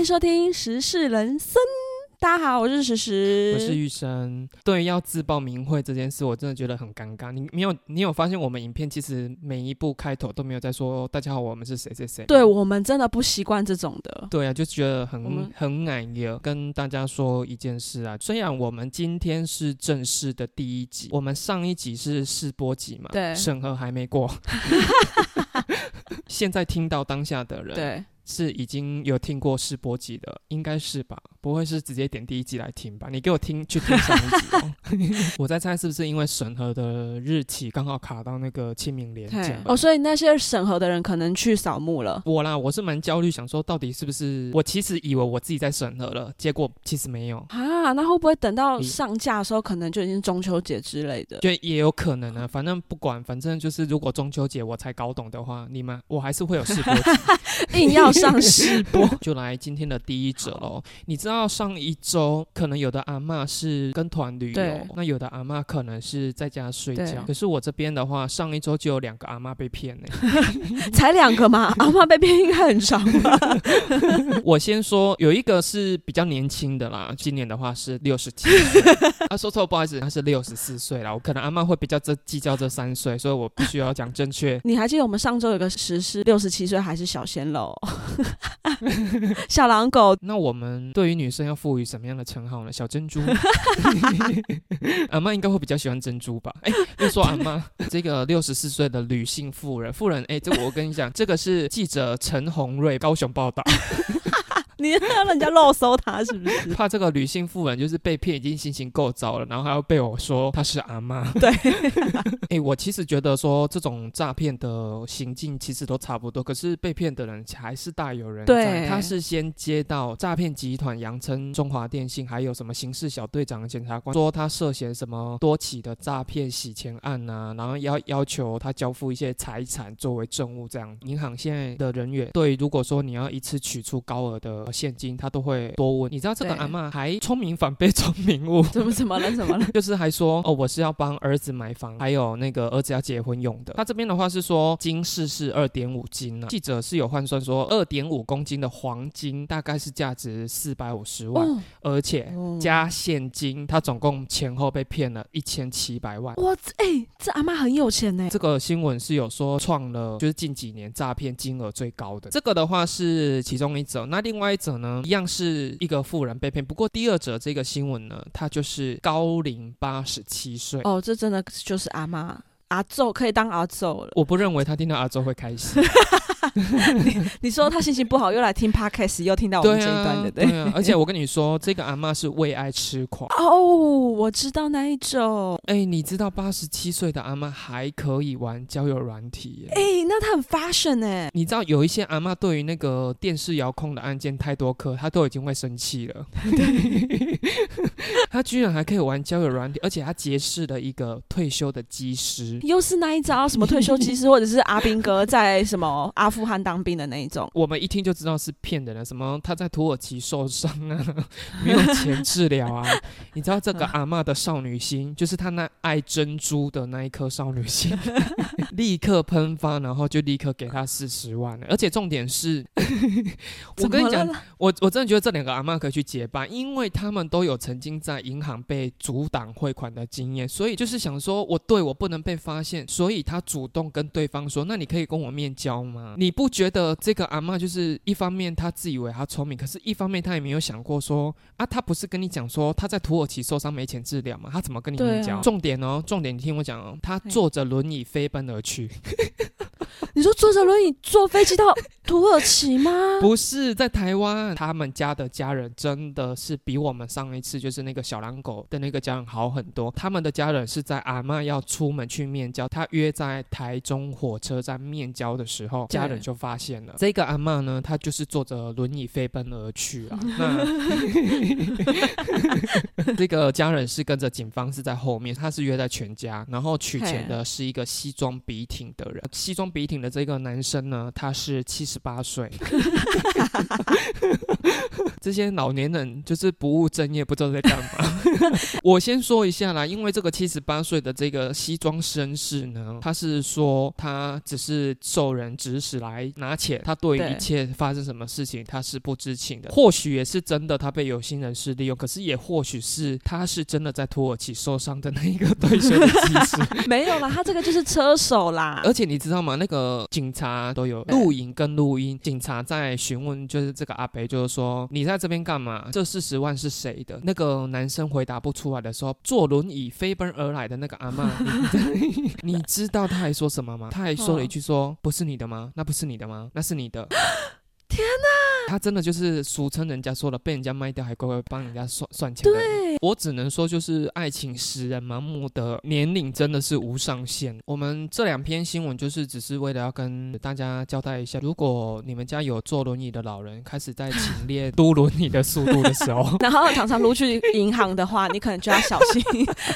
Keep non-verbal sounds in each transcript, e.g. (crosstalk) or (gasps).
迎收听时事人生。大家好，我是时时，我是玉生。对，要自报名讳这件事，我真的觉得很尴尬。你没有，你有发现我们影片其实每一部开头都没有在说“大家好，我们是谁谁谁”。对我们真的不习惯这种的。对啊，就觉得很很矮呀。跟大家说一件事啊，虽然我们今天是正式的第一集，我们上一集是试播集嘛，对审核还没过。(laughs) 现在听到当下的人，对，是已经有听过试播集的，应该是吧？不会是直接点第一集来听吧？你给我听去听上一集哦。(laughs) 我在猜是不是因为审核的日期刚好卡到那个清明连嘿假？哦，所以那些审核的人可能去扫墓了。我啦，我是蛮焦虑，想说到底是不是我其实以为我自己在审核了，结果其实没有，啊，那会不会等到上架的时候，可能就已经中秋节之类的？就也有可能啊。反正不管，反正就是如果中秋节我才搞懂的话，你们我还是会有试播集。(laughs) (laughs) 硬要上试播，(laughs) 就来今天的第一则喽。你知道上一周可能有的阿妈是跟团旅游，那有的阿妈可能是在家睡觉。可是我这边的话，上一周就有两个阿妈被骗呢。(laughs) 才两个嘛，阿妈被骗应该很少吧？我先说有一个是比较年轻的啦，今年的话是六十七。啊，说错，不好意思，他是六十四岁啦。我可能阿妈会比较这计较这三岁，所以我必须要讲正确。你还记得我们上周有个实施六十七岁还是小鲜肉，(laughs) 小狼狗？(laughs) 那我们对于女生要赋予什么样的称号呢？小珍珠，(laughs) 阿妈应该会比较喜欢珍珠吧？哎、又说阿妈，这个六十四岁的女性妇人，妇人，哎、这个我跟你讲，这个是记者陈宏瑞高雄报道，你让人家漏搜他是不是？(laughs) 怕这个女性妇人就是被骗，已经心情够糟了，然后还要被我说她是阿妈。对，(laughs) 哎、我其实觉得说这种诈骗的行径其实都差不多，可是被骗的人还是大有人在。对他是先接到诈骗集团扬称中华电信还有什么刑事小队长的检察官说他涉嫌什么多起的诈骗洗钱案啊，然后要要求他交付一些财产作为证物，这样银行现在的人员对如果说你要一次取出高额的现金，他都会多问。你知道这个阿妈还聪明反被聪明误，怎 (laughs) 么怎么了？怎么了？(laughs) 就是还说哦，我是要帮儿子买房，还有那个儿子要结婚用的。他这边的话是说金饰是二点五斤啊，记者是有换算说二点五公斤的黄金大概是价值四百五十万，哦，而且哦加现金，他总共前后被骗了一千七百万。哇，这哎、这阿妈很有钱呢。这个新闻是有说创了，就是近几年诈骗金额最高的。这个的话是其中一则，那另外者呢，一样是一个富人被骗。不过第二者这个新闻呢，他就是高龄八十七岁。哦，这真的就是阿妈阿奏可以当阿奏了。我不认为他听到阿周会开心。(laughs) 你说他心情不好，又来听 podcast，又听到我们对这一段，的，对不对？啊，而且我跟你说，这个阿妈是为爱痴狂。哦，我知道那一种。哎、你知道八十七岁的阿妈还可以玩交友软体耶？哎、那他很 fashion 哎。你知道有一些阿妈对于那个电视遥控的按键太多颗，她都已经会生气了。(laughs) (laughs) 她居然还可以玩交友软体，而且她结识了一个退休的技师。又是那一招什么退休技师，或者是阿兵哥在什么阿富汗当兵的那一种。(laughs) 我们一听就知道是骗人的，什么他在土耳其受伤啊，(laughs) 没有钱治疗啊。(laughs) 你知道这个阿嬷的少女心，就是她那爱珍珠的那一颗少女心，立刻喷发，然后就立刻给她四十万了。而且重点是，我跟你讲，我我真的觉得这两个阿妈可以去结伴，因为他们都有曾经在银行被阻挡汇款的经验，所以就是想说，我对我不能被发现，所以他主动跟对方说：“那你可以跟我面交吗？”你不觉得这个阿妈就是一方面他自以为他聪明，可是一方面他也没有想过说啊，他不是跟你讲说他在土耳其受伤没钱治疗吗？他怎么跟你面交？啊重点哦，重点你听我讲哦，他坐着轮椅飞奔而去。(laughs) 你说坐着轮椅坐飞机到土耳其吗？(laughs) 不是在台湾，他们家的家人真的是比我们上一次就是那个小狼狗的那个家人好很多。他们的家人是在阿妈要出门去面交，他约在台中火车站面交的时候，家人就发现了这个阿妈呢，她就是坐着轮椅飞奔而去啊。(laughs) 那 (laughs) 这个家人是跟着警方是在后面，他是约在全家，然后取钱的是一个西装笔挺的人。西装笔挺的这个男生呢，他是七十八岁。(laughs) 这些老年人就是不务正业，不知道在干嘛。我先说一下啦，因为这个七十八岁的这个西装绅士呢，他是说他只是受人指使来拿钱，他对一切发生什么事情他是不知情的。或许也是真的，他被有心人士利用，可是也或许是他是真的在土耳其受伤的那一个对手的技师。(laughs) 没有啦，他这个就是车手啦。(laughs) 而且你知道吗？那个警察都有录影跟录音，警察在询问就是这个阿北，就是说你在这边干嘛？这四十万是谁的？那个男生回答不出来的时候，坐轮椅飞奔而来的那个阿妈，你 (laughs) 你知道他还说什么吗？他还说了一句说：“不是你的吗？那不是你的吗？那是你的。” (gasps) 天哪！他真的就是俗称人家说的被人家卖掉还乖乖帮人家算算钱。对，我只能说就是爱情使人盲目的年龄真的是无上限。我们这两篇新闻就是只是为了要跟大家交代一下，如果你们家有坐轮椅的老人开始在勤练嘟轮椅的速度的时候，(laughs) 然后常常撸去银行的话，你可能就要小心，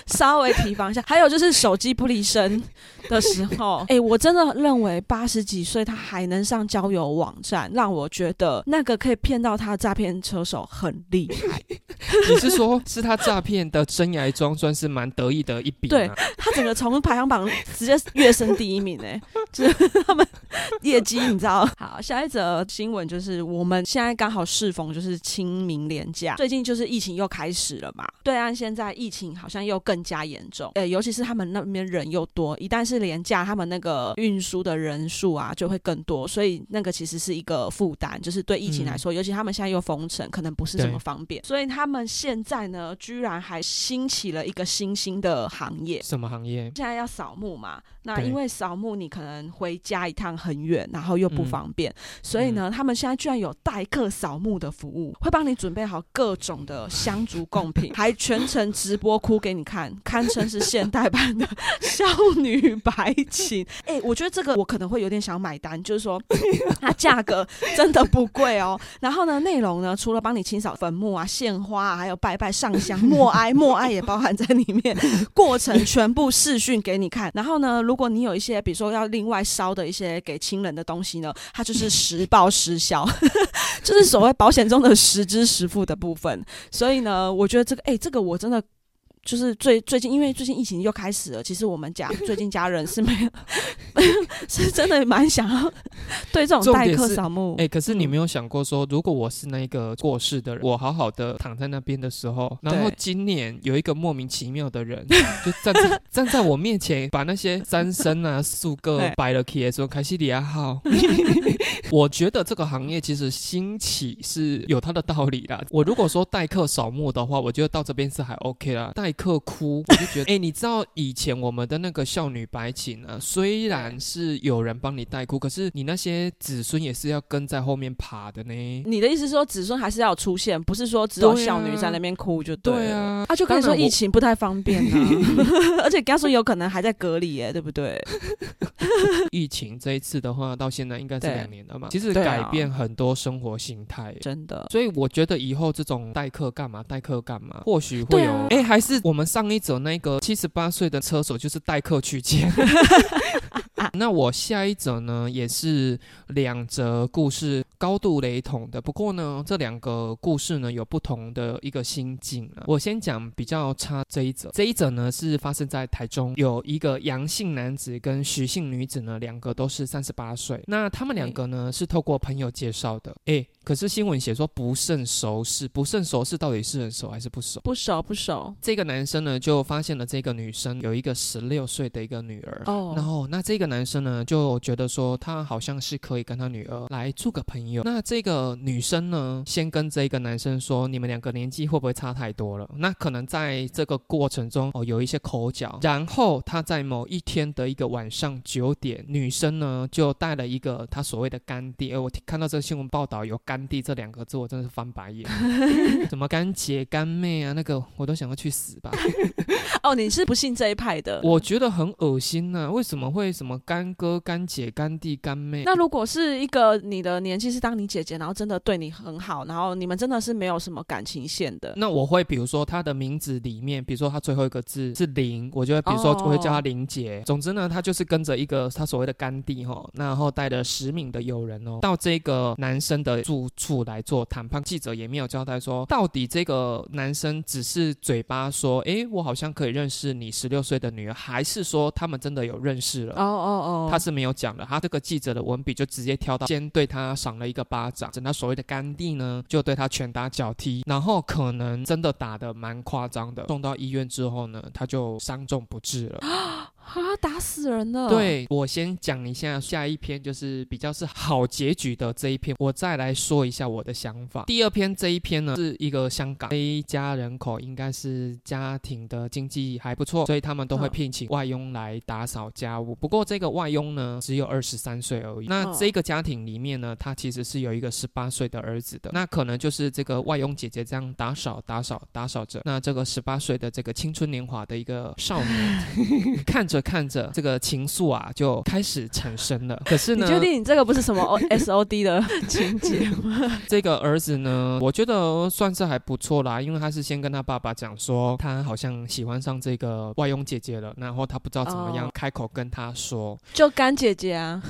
稍微提防一下。还有就是手机不离身的时候，(laughs) 哎，我真的认为八十几岁他还能上交友网站，让我觉得那。个可以骗到他的诈骗车手很厉害，(laughs) 你是说是他诈骗的生涯中算是蛮得意的一笔？对他整个从排行榜直接跃升第一名哎，(laughs) 就是他们业绩你知道？好，下一则新闻就是我们现在刚好适逢就是清明连假，最近就是疫情又开始了嘛，对岸现在疫情好像又更加严重，呃，尤其是他们那边人又多，一旦是连假，他们那个运输的人数啊就会更多，所以那个其实是一个负担，就是对疫情。来说，尤其他们现在又封城，可能不是这么方便，所以他们现在呢，居然还兴起了一个新兴的行业。什么行业？现在要扫墓嘛？那因为扫墓，你可能回家一趟很远，然后又不方便，所以呢，他们现在居然有代客扫墓的服务，会帮你准备好各种的香烛贡品，(laughs) 还全程直播哭给你看，堪称是现代版的 (laughs) 少女白情。哎，我觉得这个我可能会有点想买单，就是说 (laughs) 它价格真的不贵哦。然后呢，内容呢，除了帮你清扫坟墓啊、献花啊，还有拜拜上香、默哀，默哀也包含在里面，过程全部视讯给你看。然后呢，如果你有一些，比如说要另外烧的一些给亲人的东西呢，它就是实报实销，(laughs) 就是所谓保险中的实支实付的部分。所以呢，我觉得这个，哎，这个我真的。就是最最近，因为最近疫情又开始了，其实我们家最近家人是没有，(laughs) 是真的蛮想要对这种代客扫墓。哎，可是你没有想过说，如果我是那个过世的人，我好好的躺在那边的时候，然后今年有一个莫名其妙的人就站在站在我面前，把那些三生啊、数个摆了起来，说凯西里亚号。(laughs) 我觉得这个行业其实兴起是有它的道理的。我如果说代客扫墓的话，我觉得到这边是还 OK 啦。代客哭，(laughs) 我就觉得，哎，你知道以前我们的那个少女白琴啊，虽然是有人帮你代哭，可是你那些子孙也是要跟在后面爬的呢。你的意思说子孙还是要出现，不是说只有少女在那边哭就对啊？他就跟你说疫情不太方便啊，(laughs) (laughs) 而且跟他说有可能还在隔离耶，对不对？疫情这一次的话，到现在应该是两年了嘛，其实改变很多生活形态，真的。所以我觉得以后这种代课干嘛？代课干嘛？或许会有，哎，还是。我们上一则那个七十八岁的车手就是代客去接。(laughs) 那我下一则呢，也是两则故事高度雷同的。不过呢，这两个故事呢有不同的一个心境啊。我先讲比较差这一则。这一则呢是发生在台中，有一个阳性男子跟徐姓女子呢，两个都是三十八岁。那他们两个呢是透过朋友介绍的。哎，可是新闻写说不甚熟识，不甚熟识到底是很熟还是不熟？不熟不熟。这个男生呢就发现了这个女生有一个十六岁的一个女儿。哦。然后那这个。男生呢就觉得说他好像是可以跟他女儿来做个朋友。那这个女生呢，先跟这个男生说，你们两个年纪会不会差太多了？那可能在这个过程中哦有一些口角。然后他在某一天的一个晚上九点，女生呢就带了一个他所谓的干弟。哎，我看到这个新闻报道有干弟这两个字，我真的是翻白眼。(laughs) 怎么干姐干妹啊？那个我都想要去死吧。(laughs) 哦，你是不信这一派的？我觉得很恶心呐，为什么会什么？干哥、干姐、干弟、干妹。那如果是一个你的年纪是当你姐姐，然后真的对你很好，然后你们真的是没有什么感情线的，那我会比如说他的名字里面，比如说他最后一个字是林，我就会比如说我会叫他林姐。总之呢，他就是跟着一个他所谓的干弟哈，然后带着十名的友人哦，到这个男生的住处来做谈判。记者也没有交代说，到底这个男生只是嘴巴说，哎，我好像可以认识你十六岁的女儿，还是说他们真的有认识了？哦哦哦，他是没有讲的。他这个记者的文笔就直接挑到，先对他赏了一个巴掌，整他所谓的甘地呢，就对他拳打脚踢，然后可能真的打的蛮夸张的。送到医院之后呢，他就伤重不治了。(gasps) (gasps) 啊！打死人了！对我先讲一下下一篇，就是比较是好结局的这一篇，我再来说一下我的想法。第二篇这一篇呢，是一个香港这一家人口应该是家庭的经济还不错，所以他们都会聘请外佣来打扫家务。不过这个外佣呢，只有二十三岁而已。那这个家庭里面呢，他其实是有一个十八岁的儿子的。那可能就是这个外佣姐姐这样打扫、打扫、打扫着，那这个十八岁的这个青春年华的一个少年，(laughs) 看着。看着这个情愫啊，就开始产生了。可是呢，你确定你这个不是什么 O S O D 的情节吗？这个儿子呢，我觉得算是还不错啦，因为他是先跟他爸爸讲说，他好像喜欢上这个外佣姐姐了，然后他不知道怎么样开口跟他说，就干姐姐啊。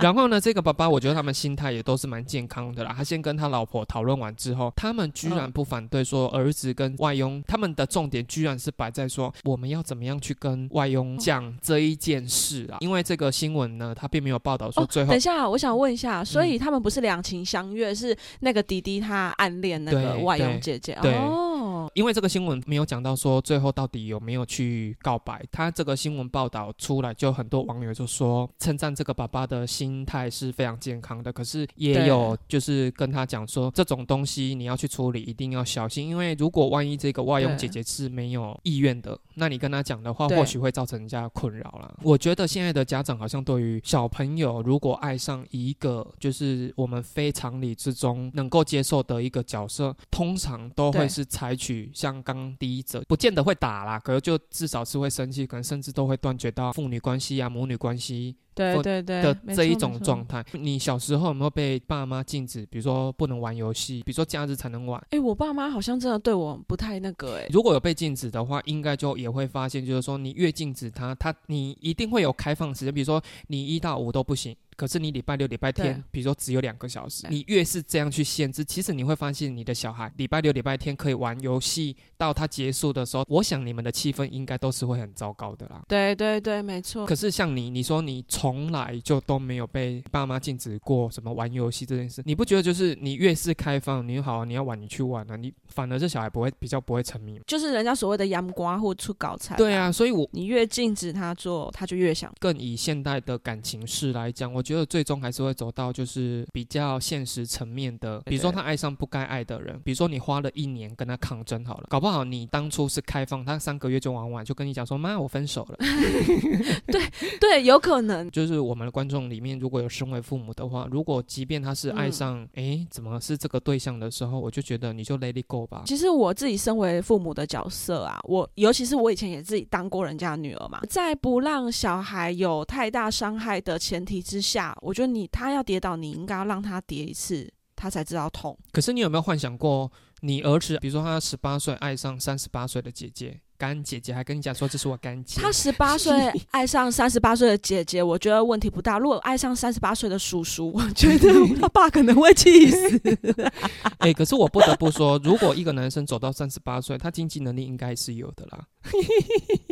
然后呢，这个爸爸我觉得他们心态也都是蛮健康的啦。他先跟他老婆讨论完之后，他们居然不反对说儿子跟外佣，他们的重点居然是摆在说我们要怎么样去跟。外佣讲这一件事啊，因为这个新闻呢，他并没有报道说最后。等一下，我想问一下，所以他们不是两情相悦，是那个弟弟他暗恋那个外佣姐姐哦。因为这个新闻没有讲到说最后到底有没有去告白，他这个新闻报道出来，就很多网友就说称赞这个爸爸的心态是非常健康的，可是也有就是跟他讲说这种东西你要去处理，一定要小心，因为如果万一这个外佣姐姐是没有意愿的，那你跟他讲的话，或许。会造成人家困扰了。我觉得现在的家长好像对于小朋友，如果爱上一个就是我们非常理之中能够接受的一个角色，通常都会是采取像刚第一者，不见得会打啦，可是就至少是会生气，可能甚至都会断绝到父女关系啊、母女关系。对对对的这一种状态，你小时候有没有被爸妈禁止？比如说不能玩游戏，比如说假日才能玩。哎，我爸妈好像真的对我不太那个哎。如果有被禁止的话，应该就也会发现，就是说你越禁止他，他你一定会有开放时间，比如说你一到五都不行。可是你礼拜六、礼拜天，比如说只有两个小时，你越是这样去限制，其实你会发现你的小孩礼拜六、礼拜天可以玩游戏，到他结束的时候，我想你们的气氛应该都是会很糟糕的啦。对对对，没错。可是像你，你说你从来就都没有被爸妈禁止过什么玩游戏这件事，你不觉得就是你越是开放，你好，你要玩你去玩啊，你反而这小孩不会比较不会沉迷，就是人家所谓的阳瓜或出搞菜。对啊，所以我你越禁止他做，他就越想。更以现代的感情事来讲，我觉得最终还是会。走到就是比较现实层面的，比如说他爱上不该爱的人，比如说你花了一年跟他抗争好了，搞不好你当初是开放，他三个月就玩完，就跟你讲说妈我分手了。(laughs) 对对，有可能。就是我们的观众里面如果有身为父母的话，如果即便他是爱上，哎，怎么是这个对象的时候，我就觉得你就 let it go 吧。其实我自己身为父母的角色啊，我尤其是我以前也自己当过人家女儿嘛，在不让小孩有太大伤害的前提之下，我觉得你。他要跌倒，你应该要让他跌一次，他才知道痛。可是你有没有幻想过，你儿子，比如说他十八岁爱上三十八岁的姐姐？干姐姐还跟你讲说这是我干姐，他十八岁爱上三十八岁的姐姐，我觉得问题不大。如果爱上三十八岁的叔叔，(laughs) 我觉得 (laughs) 他爸可能会气死。(laughs) 哎，可是我不得不说，如果一个男生走到三十八岁，他经济能力应该是有的啦。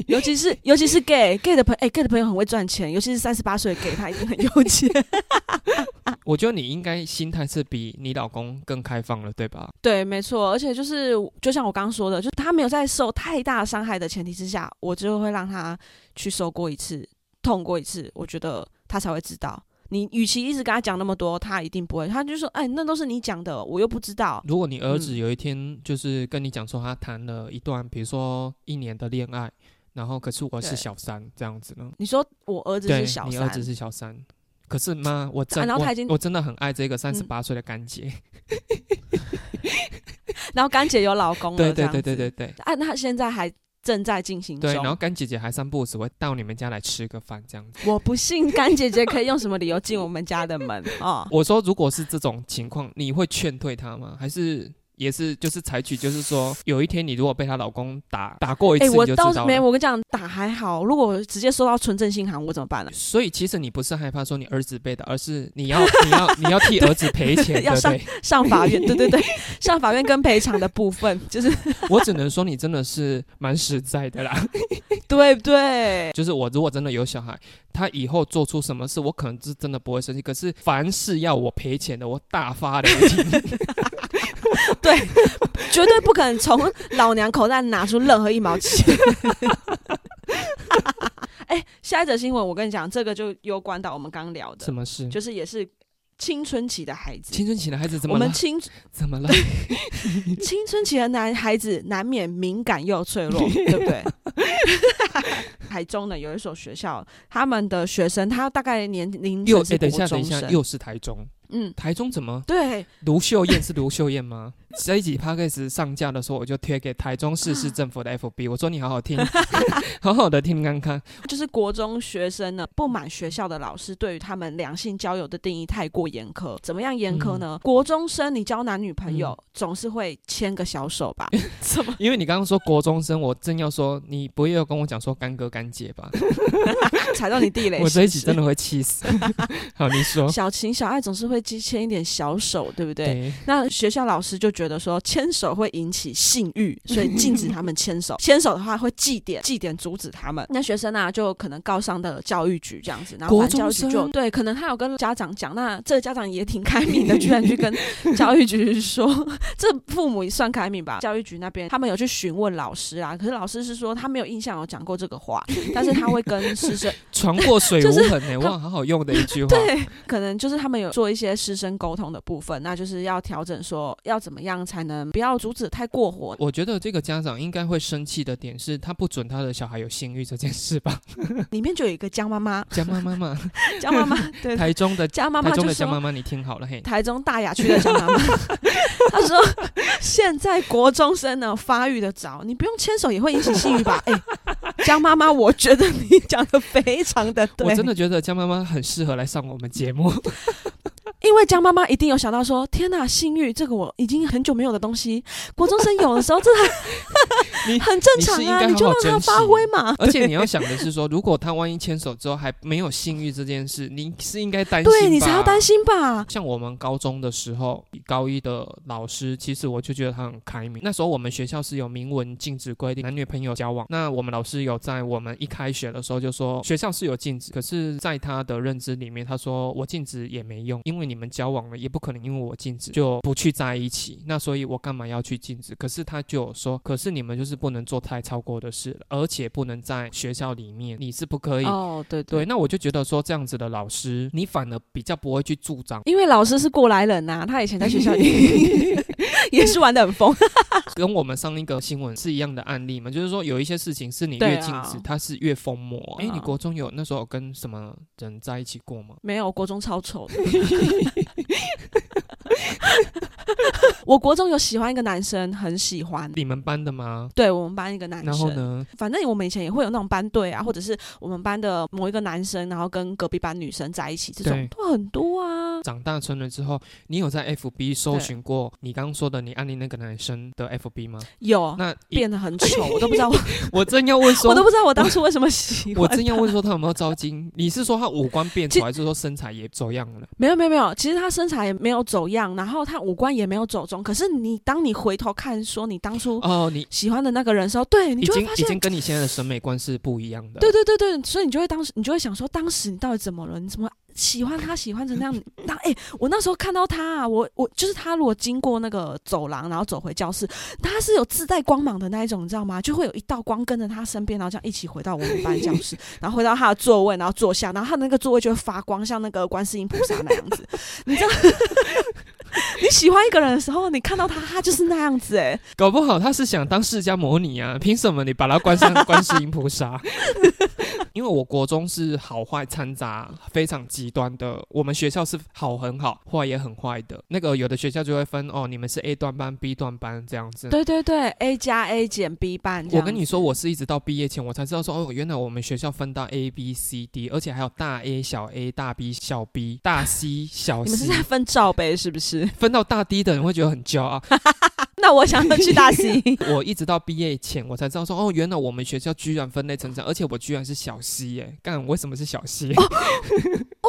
尤其是尤其是 gay gay 的朋哎 gay 的朋友很会赚钱，尤其是三十八岁 gay 他一定很有钱。(laughs) 我觉得你应该心态是比你老公更开放了，对吧？对，没错。而且就是就像我刚刚说的，就他没有在受太大伤。伤害的前提之下，我就会让他去受过一次痛过一次，我觉得他才会知道。你与其一直跟他讲那么多，他一定不会。他就说：“哎，那都是你讲的，我又不知道。”如果你儿子有一天就是跟你讲说他谈了一段，比如说一年的恋爱，然后可是我是小三这样子呢？你说我儿子是小三，你儿子是小三，可是妈，我真我我真的很爱这个三十八岁的干姐。(laughs) 然后干姐有老公了，对对对对对对。啊，那现在还。正在进行中。对，然后干姐姐还三不五时会到你们家来吃个饭这样子。我不信干姐姐可以用什么理由进我们家的门啊？我说，如果是这种情况，你会劝退她吗？还是？也是，就是采取，就是说，有一天你如果被她老公打打过一次，我倒是没，我跟你讲，打还好，如果直接收到纯正信函，我怎么办呢？所以其实你不是害怕说你儿子被打，而是你要你要你要替儿子赔钱，(laughs) 要上上法院，对对对，(laughs) 上法院跟赔偿的部分，就是 (laughs) 我只能说你真的是蛮实在的啦，对不对？就是我如果真的有小孩，他以后做出什么事，我可能是真的不会生气，可是凡是要我赔钱的，我大发雷霆。(laughs) 对，绝对不可能从老娘口袋拿出任何一毛钱。(laughs) 哎，下一则新闻，我跟你讲，这个就攸关到我们刚聊的什么事，就是也是青春期的孩子。青春期的孩子怎么？我们青怎么了？(laughs) 青春期的男孩子难免敏感又脆弱，对不对？台中呢有一所学校，他们的学生他大概年龄又哎，等一下，等一下，又是台中。嗯，台中怎么？对，卢秀燕是卢秀燕吗？(laughs) 这一集 p a d k a s 上架的时候，我就贴给台中市市政府的 FB，我说你好好听，(laughs) 好好的听看看。就是国中学生呢，不满学校的老师对于他们两性交友的定义太过严苛。怎么样严苛呢？国中生你交男女朋友总是会牵个小手吧？(laughs) 怎么？因为你刚刚说国中生，我正要说你不会要跟我讲说干哥干姐吧？踩到你地雷，我这一集真的会气死。好，你说小情小爱总是会牵一点小手，对不对？那学校老师就觉得说牵手会引起性欲，所以禁止他们 (laughs) 牵手。牵手的话会祭点，祭点阻止他们。那学生呢就可能告上的教育局这样子，然后教育局就对，可能他有跟家长讲，那这个家长也挺开明的，居然去跟 (laughs) 教育局说，(laughs) 这父母也算开明吧？教育局那边他们有去询问老师啊，可是老师是说他没有印象有讲过这个话，但是他会跟师生传过水无痕呢，哇，好好用的一句话。对，可能就是他们有做一些师生沟通的部分，那就是要调整说要怎么样才能不要阻止太过火。我觉得这个家长应该会生气的点是他不准他的小孩有性欲这件事吧？(laughs) 里面就有一个江妈妈，江妈妈嘛，江妈妈，对，台中的江妈妈，台中的江妈妈，你听好了嘿，台中大雅区的江妈妈，(laughs) 他说现在国中生呢发育的早，你不用牵手也会引起性欲吧？哎，江妈妈，我觉得你讲的非常的对，我真的觉得江妈妈很适合来上我们节目。因为江妈妈一定有想到说：“天哪，性欲这个我已经很久没有的东西，国中生有的时候，(laughs) 这很很正常啊，你就让他发挥嘛。而且你要想的是说，如果他万一牵手之后还没有性欲这件事，你是应该担心，对你才要担心吧。像我们高中的时候，高一的老师，其实我就觉得他很开明。那时候我们学校是有明文禁止规定男女朋友交往。那我们老师有在我们一开学的时候就说，学校是有禁止，可是在他的认知里面，他说我禁止也没用，因为你。你们交往了也不可能因为我禁止就不去在一起，那所以我干嘛要去禁止？可是他就说，可是你们就是不能做太超过的事，而且不能在学校里面，你是不可以哦。对对，那我就觉得说这样子的老师，你反而比较不会去助长，因为老师是过来人呐，他以前在学校里也是玩的很疯，(laughs) 跟我们上一个新闻是一样的案例嘛，就是说有一些事情是你越禁止，它是越疯魔。哎，你国中有那时候跟什么人在一起过吗？没有，国中超丑的。(laughs) (laughs) 我国中有喜欢一个男生，很喜欢你们班的吗？对我们班一个男生。然后呢？反正我们以前也会有那种班队啊，或者是我们班的某一个男生，然后跟隔壁班女生在一起，这种都很多啊。长大成人之后，你有在 FB 搜寻过你刚刚说的你暗恋那个男生的 FB 吗？有。那变得很丑，我都不知道。(laughs) 我真要问说，我都不知道我当初为什么喜欢。我真要问说他有没有招金？你是说他五官变丑，还是说身材也走样了？没有没有没有，其实他身材也没有走样，然后他五官也没有走中。可是你当你回头看说你当初哦你喜欢的那个人时候，对你就会发现已经跟你现在的审美观是不一样的。对对对对，所以你就会当时你就会想说，当时你到底怎么了？你怎么？喜欢他，喜欢成那样。那哎，我那时候看到他啊，我我就是他，如果经过那个走廊，然后走回教室，他是有自带光芒的那一种，你知道吗？就会有一道光跟着他身边，然后这样一起回到我们班教室，(laughs) 然后回到他的座位，然后坐下，然后他那个座位就会发光，像那个观世音菩萨那样子。你知道，(laughs) 你喜欢一个人的时候，你看到他，他就是那样子。哎，搞不好他是想当释迦摩尼啊？凭什么你把他关上观世音菩萨？(laughs) 因为我国中是好坏掺杂非常极端的，我们学校是好很好，坏也很坏的。那个有的学校就会分哦，你们是 A 段班、B 段班这样子。对对对，A 加 A 减 B 班。我跟你说，我是一直到毕业前我才知道说哦，原来我们学校分到 A、B、C、D，而且还有大 A、小 A、大 B、小 B、大 C、小 C。(laughs) 你们是在分罩杯是不是？(laughs) 分到大 D 的人会觉得很骄傲。(laughs) 那我想去大 C。(laughs) 我一直到毕业前我才知道说哦，原来我们学校居然分类成这样，而且我居然是小 C 耶！干，为什么是小 C？哦，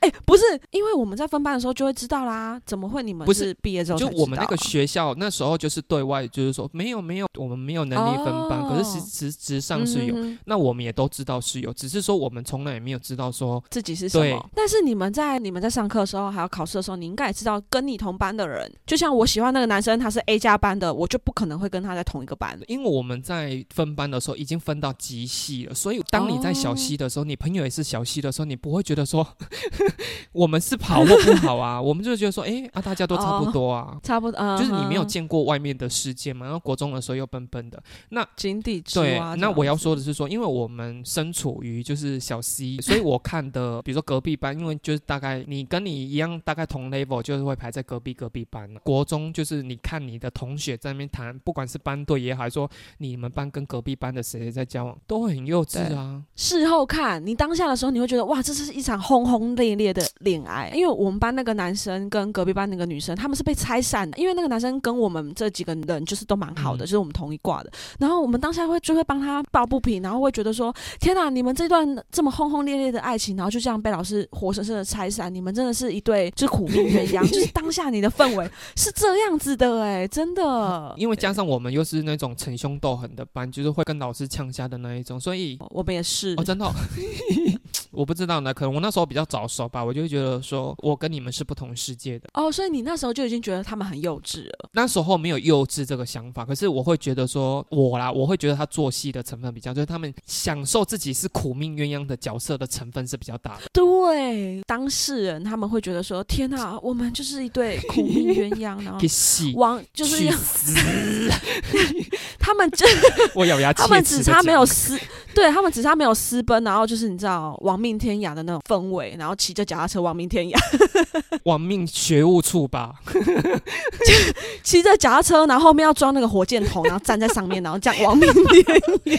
哎，不是，因为我们在分班的时候就会知道啦。怎么会你们不是毕业之后就我们那个学校那时候就是对外就是说没有没有，我们没有能力分班，可是实实质上是有。那我们也都知道是有，只是说我们从来也没有知道说自己是什么。但是你们在你们在上课的时候还有考试的时候，你应该也知道跟你同班的人，就像我喜欢那个男生，他是 A 加班的，我就不可能会跟他在同一个班。因为我们在分班的时候已经分到极细了，所以当你在小溪的时候，你朋友也是小溪的时候，你不会觉得说。(laughs) 我们是跑或不好啊？(laughs) 我们就觉得说，哎啊，大家都差不多啊，差不多，(laughs) 就是你没有见过外面的世界嘛。然后国中的时候又笨笨的，那井底之对，那我要说的是说，因为我们身处于就是小溪所以我看的，比如说隔壁班，因为就是大概你跟你一样，大概同 level，就是会排在隔壁隔壁班。国中就是你看你的同学在那边谈，不管是班队也好，还说你们班跟隔壁班的谁在交往，都会很幼稚啊。事后看你当下的时候，你会觉得哇，这是一场轰轰烈烈的。恋爱，因为我们班那个男生跟隔壁班那个女生，他们是被拆散的。因为那个男生跟我们这几个人就是都蛮好的，就是我们同一挂的。然后我们当下会就会帮他抱不平，然后会觉得说：天哪，你们这段这么轰轰烈烈的爱情，然后就这样被老师活生生的拆散，你们真的是一对就苦命鸳鸯。(laughs) 就是当下你的氛围是这样子的，哎，真的。因为加上我们又是那种逞凶斗狠的班，就是会跟老师呛下的那一种，所以我们也是。哦，真的。(laughs) 我不知道呢，可能我那时候比较早熟吧，我就会觉得说我跟你们是不同世界的。哦，所以你那时候就已经觉得他们很幼稚了。那时候没有幼稚这个想法，可是我会觉得说我啦，我会觉得他做戏的成分比较，就是他们享受自己是苦命鸳鸯的角色的成分是比较大的。对，当事人他们会觉得说天哪，我们就是一对苦命鸳鸯，然后 (laughs) 王就是要死，(laughs) 他们就我咬牙 (laughs) 切齿，他们只差没有私，对他们只差没有私奔，然后就是你知道王。命天涯的那种氛围，然后骑着脚踏车亡命天涯，(laughs) 亡命学务处吧，骑着脚踏车，然后后面要装那个火箭筒，然后站在上面，然后这样亡命天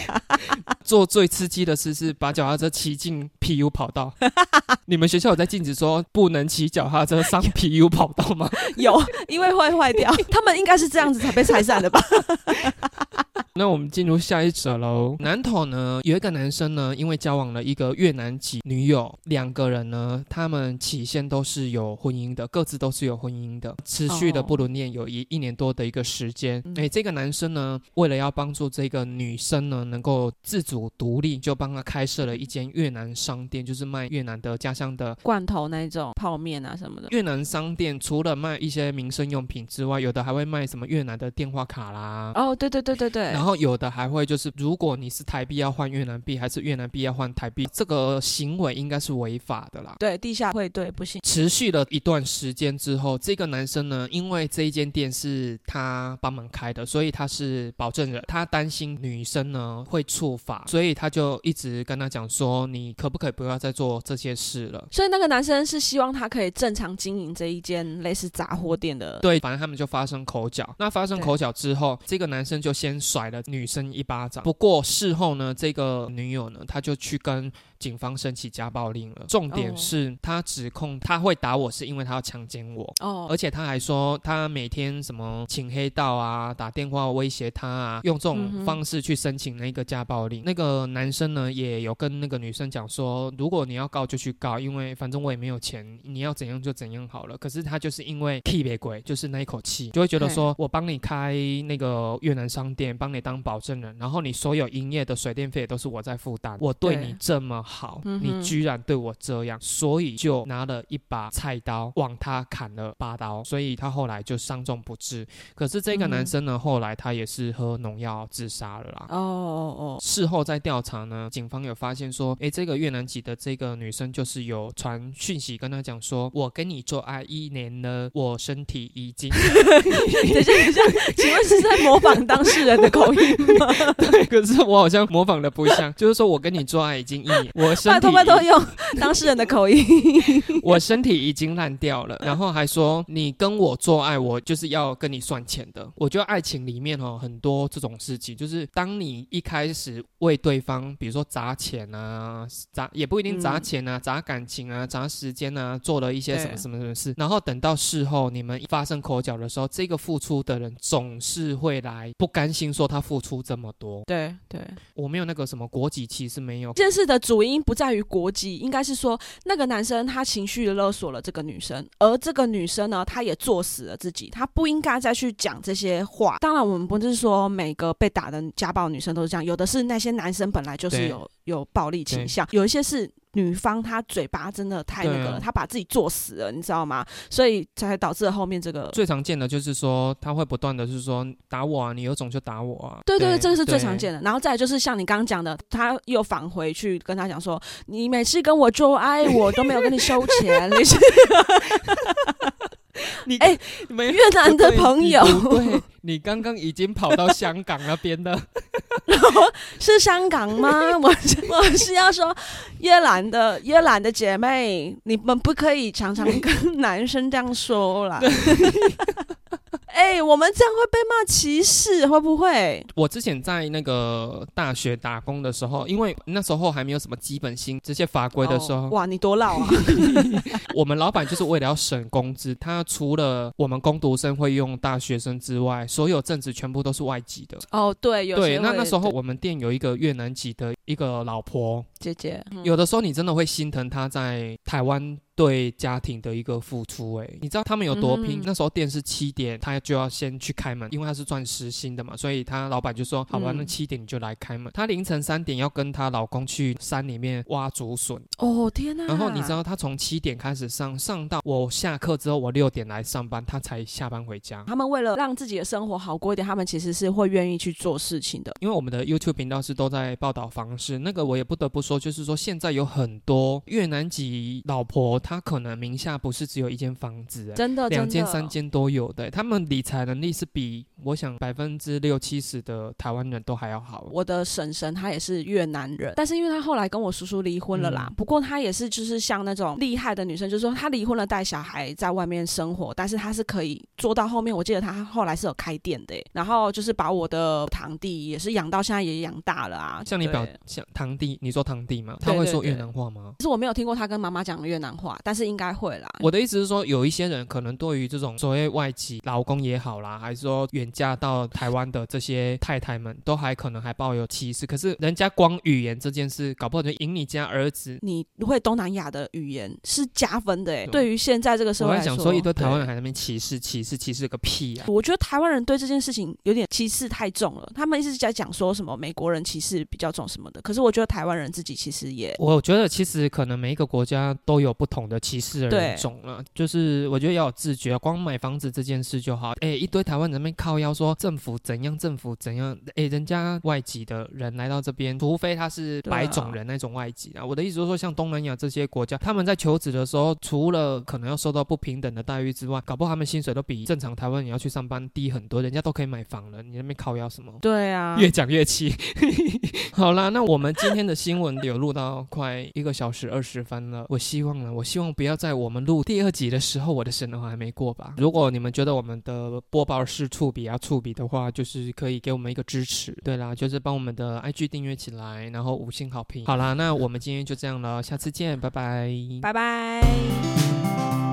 涯。(laughs) 做最刺激的事是把脚踏车骑进 PU 跑道。(laughs) 你们学校有在禁止说不能骑脚踏车上 PU 跑道吗？有，因为会坏掉。他们应该是这样子才被拆散的吧？那我们进入下一则喽。南头呢，有一个男生呢，因为交往了一个越南籍女友，两个人呢，他们起先都是有婚姻的，各自都是有婚姻的，持续的不伦恋有一一年多的一个时间。哎，这个男生呢，为了要帮助这个女生呢，能够自主独立，就帮她开设了一间越南商店，就是卖越南的家乡的罐头那种泡面啊什么的。越南商店除了卖一些民生用品之外，有的还会卖什么越南的电话卡啦。哦，对对对对对。然后有的还会就是，如果你是台币要换越南币，还是越南币要换台币，这个行为应该是违法的啦。对，地下会对不行。持续了一段时间之后，这个男生呢，因为这一间店是他帮忙开的，所以他是保证人。他担心女生呢会触法，所以他就一直跟他讲说：“你可不可以不要再做这些事了？”所以那个男生是希望他可以正常经营这一间类似杂货店的。对，反正他们就发生口角。那发生口角之后，这个男生就先甩了女生。生一巴掌。不过事后呢，这个女友呢，他就去跟。警方申起家暴令了，重点是他指控他会打我是因为他要强奸我，哦，而且他还说他每天什么请黑道啊，打电话威胁他啊，用这种方式去申请那个家暴令。那个男生呢也有跟那个女生讲说，如果你要告就去告，因为反正我也没有钱，你要怎样就怎样好了。可是他就是因为气别鬼，就是那一口气，就会觉得说我帮你开那个越南商店，帮你当保证人，然后你所有营业的水电费都是我在负担，我对你这么。好，你居然对我这样，所以就拿了一把菜刀往他砍了八刀，所以他后来就伤重不治。可是这个男生呢，后来他也是喝农药自杀了啦。哦哦哦！事后在调查呢，警方有发现说，哎，这个越南籍的这个女生就是有传讯息跟他讲说，我跟你做爱一年了，我身体已经 (laughs)…… 等一下，等一下，请问是在模仿当事人的口音吗 (laughs) 对，可是我好像模仿的不像，就是说我跟你做爱已经一年，我身体拜托拜托用 (laughs) 当事人的口音，(laughs) 我身体已经烂掉了，然后还说你跟我做爱，我就是要跟你算钱的。我觉得爱情里面哦，很多这种事情，就是当你一开始为对方，比如说砸钱啊，砸也不一定砸钱啊，砸感情啊，砸时间啊，做了一些什么什么什么事，然后等到事后你们发生口角的时候，这个付出的人总是会来不甘心，说他付出这么多。对对，我没有那个什么国籍其实，没有。这件事的主因不在于国籍，应该是说那个男生他情绪勒索了这个女生，而这个女生呢，她也作死了自己，她不应该再去讲这些话。当然，我们不是说每个被打的家暴女生都是这样，有的是那些男生本来就是有有暴力倾向，有一些是。女方她嘴巴真的太那个了，她把自己作死了，你知道吗？所以才导致了后面这个最常见的就是说，他会不断的是说打我啊，你有种就打我啊。对对对，这个是最常见的。然后再就是像你刚刚讲的，他又返回去跟他讲说，你每次跟我做爱，我都没有跟你收钱。你 (laughs) 是你哎，越南的朋友，对，你刚刚已经跑到香港那边了。是香港吗？(laughs) 我我是要说，越南的越南的姐妹，你们不可以常常跟男生这样说啦。哎，我们这样会被骂歧视，会不会？我之前在那个大学打工的时候，因为那时候还没有什么基本薪这些法规的时候，哇，你多老啊！(laughs) 我们老板就是为了要省工资，他除了我们工读生会用大学生之外，所有正职全部都是外籍的。哦，对，有对。那那时候我们店有一个越南籍的一个老婆姐姐，有的时候你真的会心疼她在台湾。对家庭的一个付出，哎，你知道他们有多拼？那时候店是七点，他就要先去开门，因为他是赚时薪的嘛，所以他老板就说：“好吧，那七点你就来开门。”他凌晨三点要跟她老公去山里面挖竹笋。哦天哪！然后你知道他从七点开始上，上到我下课之后，我六点来上班，他才下班回家。他们为了让自己的生活好过一点，他们其实是会愿意去做事情的。因为我们的 YouTube 频道是都在报道方式，那个我也不得不说，就是说现在有很多越南籍老婆，她可能名下。下不是只有一间房子，真的两间三间都有的。他们理财能力是比我想百分之六七十的台湾人都还要好。我的婶婶她也是越南人，但是因为她后来跟我叔叔离婚了啦。不过她也是就是像那种厉害的女生，就是说她离婚了带小孩在外面生活，但是她是可以做到后面。我记得她后来是有开店的，然后就是把我的堂弟也是养到现在也养大了啊。像你表像堂弟，你说堂弟吗？他会说越南话吗？其实我没有听过他跟妈妈讲越南话，但是应该会啦。我的意思是说，有一些人可能对于这种所谓外籍老公也好啦，还是说远嫁到台湾的这些太太们，都还可能还抱有歧视。可是人家光语言这件事，搞不好就赢你家儿子。你会东南亚的语言是加分的哎，对于现在这个社会来说，所以对台湾人还在那边歧视，歧视，歧视个屁啊！我觉得台湾人对这件事情有点歧视太重了。他们一直在讲说什么美国人歧视比较重什么的，可是我觉得台湾人自己其实也……我觉得其实可能每一个国家都有不同的歧视的人种了。就是我觉得要有自觉，光买房子这件事就好。哎，一堆台湾人那边靠腰说政府怎样，政府怎样。哎，人家外籍的人来到这边，除非他是白种人那种外籍啊。我的意思是说，像东南亚这些国家，他们在求职的时候，除了可能要受到不平等的待遇之外，搞不好他们薪水都比正常台湾人要去上班低很多。人家都可以买房了，你那边靠腰什么？对啊，越讲越气。(laughs) 好啦，那我们今天的新闻有录到快一个小时二十分了。我希望呢，我希望不要在我们录第二集。的时候，我的审核还没过吧？如果你们觉得我们的播报是触笔啊触笔的话，就是可以给我们一个支持。对啦，就是帮我们的 IG 订阅起来，然后五星好评。好啦，那我们今天就这样了，下次见，拜拜，拜拜。